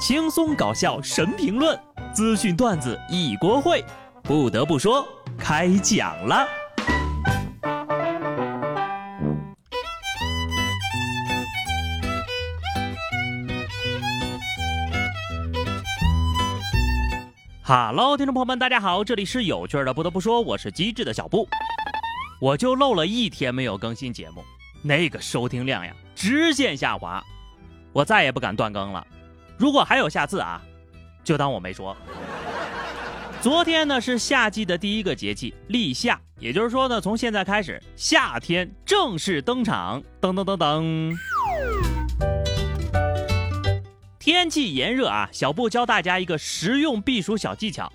轻松搞笑神评论，资讯段子一锅烩。不得不说，开讲了。哈喽，听众朋友们，大家好，这里是有趣的。不得不说，我是机智的小布。我就漏了一天没有更新节目，那个收听量呀，直线下滑。我再也不敢断更了。如果还有下次啊，就当我没说。昨天呢是夏季的第一个节气立夏，也就是说呢，从现在开始，夏天正式登场。噔噔噔噔。天气炎热啊，小布教大家一个实用避暑小技巧：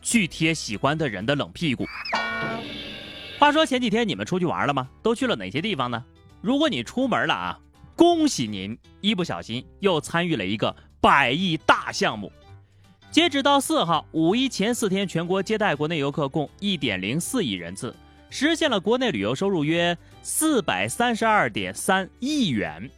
去贴喜欢的人的冷屁股。话说前几天你们出去玩了吗？都去了哪些地方呢？如果你出门了啊，恭喜您，一不小心又参与了一个。百亿大项目，截止到四号五一前四天，全国接待国内游客共一点零四亿人次，实现了国内旅游收入约四百三十二点三亿元。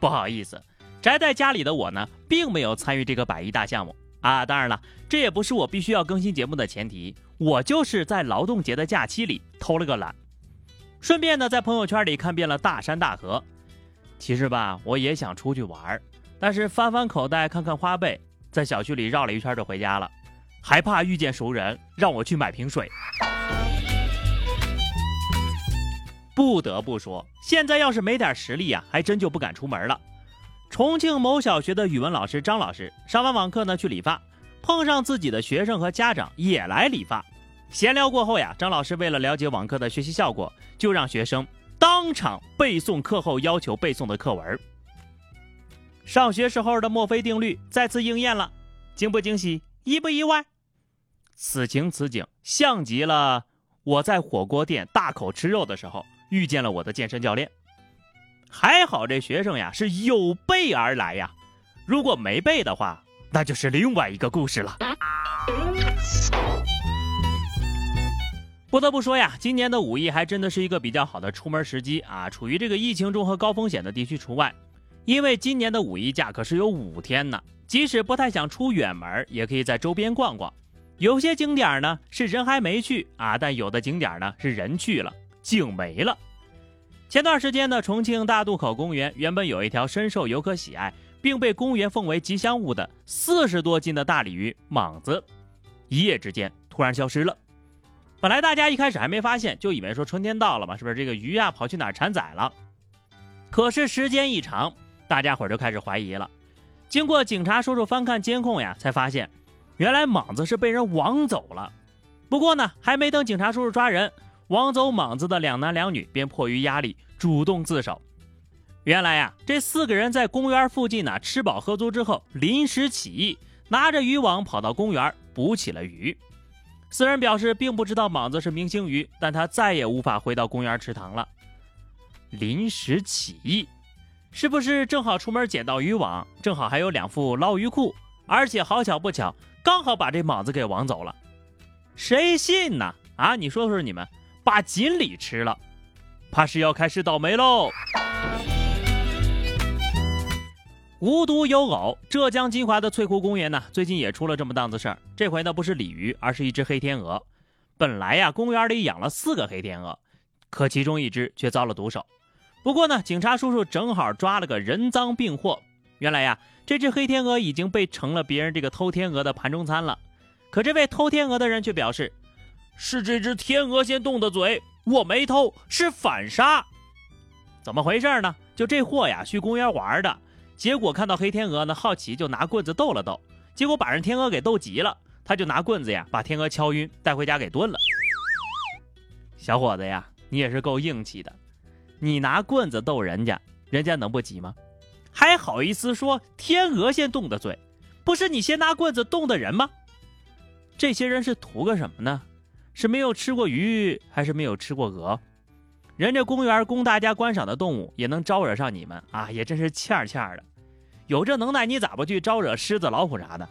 不好意思，宅在家里的我呢，并没有参与这个百亿大项目啊。当然了，这也不是我必须要更新节目的前提，我就是在劳动节的假期里偷了个懒，顺便呢，在朋友圈里看遍了大山大河。其实吧，我也想出去玩。但是翻翻口袋看看花呗，在小区里绕了一圈就回家了，还怕遇见熟人让我去买瓶水。不得不说，现在要是没点实力呀，还真就不敢出门了。重庆某小学的语文老师张老师上完网课呢去理发，碰上自己的学生和家长也来理发。闲聊过后呀，张老师为了了解网课的学习效果，就让学生当场背诵课后要求背诵的课文。上学时候的墨菲定律再次应验了，惊不惊喜，意不意外？此情此景，像极了我在火锅店大口吃肉的时候遇见了我的健身教练。还好这学生呀是有备而来呀，如果没备的话，那就是另外一个故事了。不得不说呀，今年的五一还真的是一个比较好的出门时机啊，处于这个疫情中和高风险的地区除外。因为今年的五一假可是有五天呢，即使不太想出远门，也可以在周边逛逛。有些景点呢是人还没去啊，但有的景点呢是人去了，景没了。前段时间呢，重庆大渡口公园原本有一条深受游客喜爱，并被公园奉为吉祥物的四十多斤的大鲤鱼莽子，一夜之间突然消失了。本来大家一开始还没发现，就以为说春天到了嘛，是不是这个鱼呀跑去哪儿产崽了？可是时间一长。大家伙就开始怀疑了。经过警察叔叔翻看监控呀，才发现，原来莽子是被人网走了。不过呢，还没等警察叔叔抓人，网走莽子的两男两女便迫于压力主动自首。原来呀，这四个人在公园附近呢吃饱喝足之后，临时起意，拿着渔网跑到公园捕起了鱼。四人表示并不知道莽子是明星鱼，但他再也无法回到公园池塘了。临时起意。是不是正好出门捡到渔网，正好还有两副捞鱼裤，而且好巧不巧，刚好把这莽子给网走了？谁信呢？啊，你说说你们，把锦鲤吃了，怕是要开始倒霉喽！无独有偶，浙江金华的翠湖公园呢，最近也出了这么档子事儿。这回呢，不是鲤鱼，而是一只黑天鹅。本来呀，公园里养了四个黑天鹅，可其中一只却遭了毒手。不过呢，警察叔叔正好抓了个人赃并获。原来呀，这只黑天鹅已经被成了别人这个偷天鹅的盘中餐了。可这位偷天鹅的人却表示，是这只天鹅先动的嘴，我没偷，是反杀。怎么回事呢？就这货呀，去公园玩的，结果看到黑天鹅呢，好奇就拿棍子逗了逗，结果把人天鹅给逗急了，他就拿棍子呀把天鹅敲晕，带回家给炖了。小伙子呀，你也是够硬气的。你拿棍子逗人家，人家能不急吗？还好意思说天鹅先动的嘴，不是你先拿棍子动的人吗？这些人是图个什么呢？是没有吃过鱼，还是没有吃过鹅？人家公园供大家观赏的动物也能招惹上你们啊，也真是欠欠的。有这能耐，你咋不去招惹狮子、老虎啥的？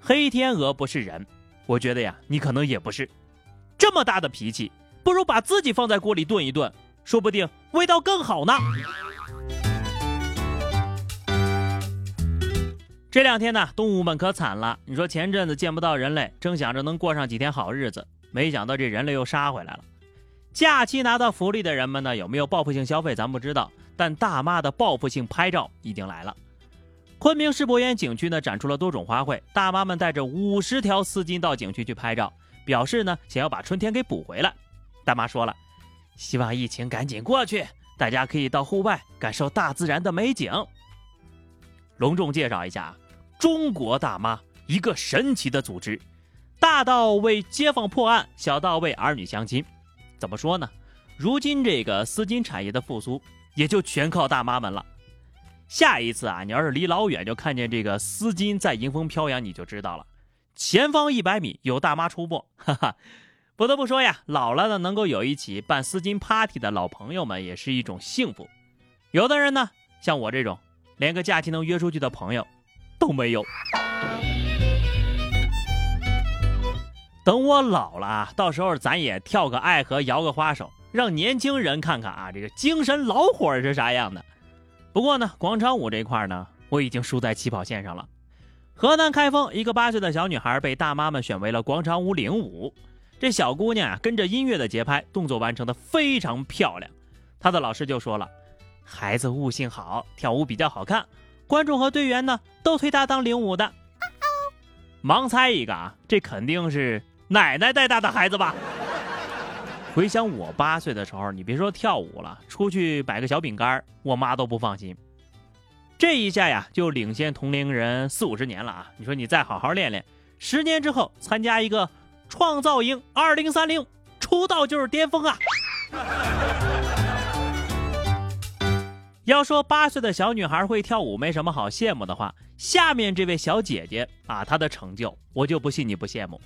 黑天鹅不是人，我觉得呀，你可能也不是。这么大的脾气，不如把自己放在锅里炖一炖。说不定味道更好呢。这两天呢，动物们可惨了。你说前阵子见不到人类，正想着能过上几天好日子，没想到这人类又杀回来了。假期拿到福利的人们呢，有没有报复性消费咱不知道，但大妈的报复性拍照已经来了。昆明世博园景区呢展出了多种花卉，大妈们带着五十条丝巾到景区去拍照，表示呢想要把春天给补回来。大妈说了，希望疫情赶紧过去，大家可以到户外感受大自然的美景。隆重介绍一下。中国大妈，一个神奇的组织，大到为街坊破案，小到为儿女相亲。怎么说呢？如今这个丝巾产业的复苏，也就全靠大妈们了。下一次啊，你要是离老远就看见这个丝巾在迎风飘扬，你就知道了。前方一百米有大妈出没，哈哈。不得不说呀，老了的能够有一起办丝巾 party 的老朋友们，也是一种幸福。有的人呢，像我这种，连个假期能约出去的朋友。都没有。等我老了啊，到时候咱也跳个爱河，摇个花手，让年轻人看看啊，这个精神老伙是啥样的。不过呢，广场舞这块呢，我已经输在起跑线上了。河南开封一个八岁的小女孩被大妈们选为了广场舞领舞，这小姑娘啊，跟着音乐的节拍，动作完成的非常漂亮。她的老师就说了，孩子悟性好，跳舞比较好看。观众和队员呢，都推她当领舞的。盲猜一个啊，这肯定是奶奶带大的孩子吧？回想我八岁的时候，你别说跳舞了，出去买个小饼干，我妈都不放心。这一下呀，就领先同龄人四五十年了啊！你说你再好好练练，十年之后参加一个创造营二零三零，出道就是巅峰啊！要说八岁的小女孩会跳舞没什么好羡慕的话，下面这位小姐姐啊，她的成就我就不信你不羡慕。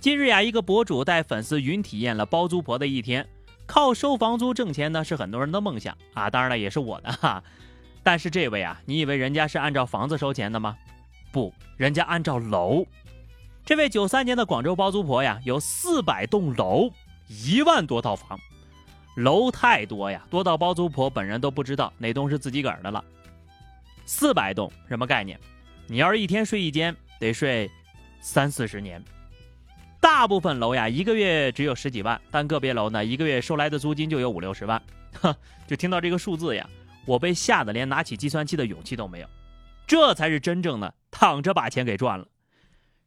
近日呀，一个博主带粉丝云体验了包租婆的一天，靠收房租挣钱呢是很多人的梦想啊，当然了也是我的哈。但是这位啊，你以为人家是按照房子收钱的吗？不，人家按照楼。这位九三年的广州包租婆呀，有四百栋楼，一万多套房。楼太多呀，多到包租婆本人都不知道哪栋是自己个儿的了。四百栋什么概念？你要是一天睡一间，得睡三四十年。大部分楼呀，一个月只有十几万，但个别楼呢，一个月收来的租金就有五六十万。哼，就听到这个数字呀，我被吓得连拿起计算器的勇气都没有。这才是真正的躺着把钱给赚了。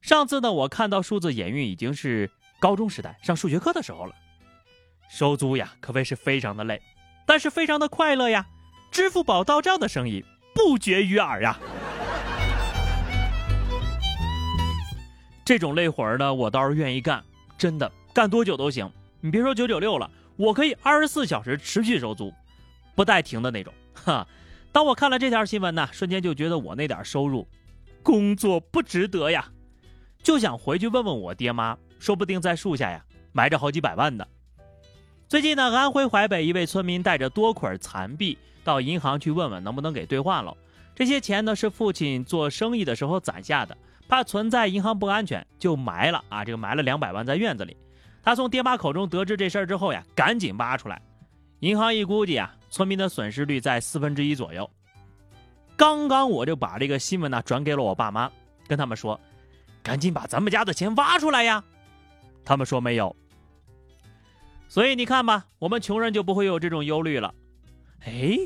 上次呢，我看到数字眼运已经是高中时代上数学课的时候了。收租呀，可谓是非常的累，但是非常的快乐呀！支付宝到账的声音不绝于耳呀。这种累活儿呢，我倒是愿意干，真的干多久都行。你别说九九六了，我可以二十四小时持续收租，不带停的那种。哈，当我看了这条新闻呢，瞬间就觉得我那点收入，工作不值得呀，就想回去问问我爹妈，说不定在树下呀埋着好几百万呢。最近呢，安徽淮北一位村民带着多捆残币到银行去问问能不能给兑换了。这些钱呢是父亲做生意的时候攒下的，怕存在银行不安全，就埋了啊。这个埋了两百万在院子里。他从爹妈口中得知这事儿之后呀，赶紧挖出来。银行一估计啊，村民的损失率在四分之一左右。刚刚我就把这个新闻呢转给了我爸妈，跟他们说，赶紧把咱们家的钱挖出来呀。他们说没有。所以你看吧，我们穷人就不会有这种忧虑了。哎，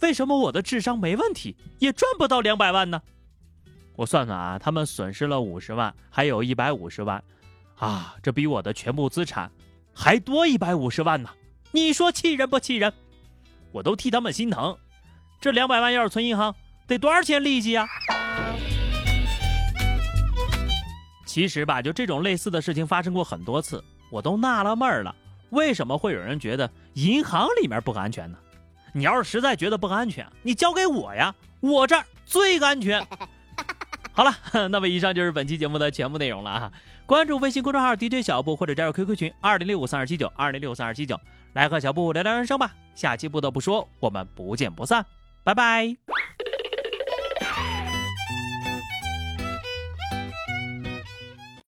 为什么我的智商没问题，也赚不到两百万呢？我算算啊，他们损失了五十万，还有一百五十万，啊，这比我的全部资产还多一百五十万呢。你说气人不气人？我都替他们心疼。这两百万要是存银行，得多少钱利息啊？其实吧，就这种类似的事情发生过很多次，我都纳了闷儿了。为什么会有人觉得银行里面不安全呢？你要是实在觉得不安全，你交给我呀，我这儿最安全。好了，那么以上就是本期节目的全部内容了啊！关注微信公众号 DJ 小布或者加入 QQ 群二零六五三二七九二零六三二七九，来和小布聊聊人生吧。下期不得不说，我们不见不散，拜拜。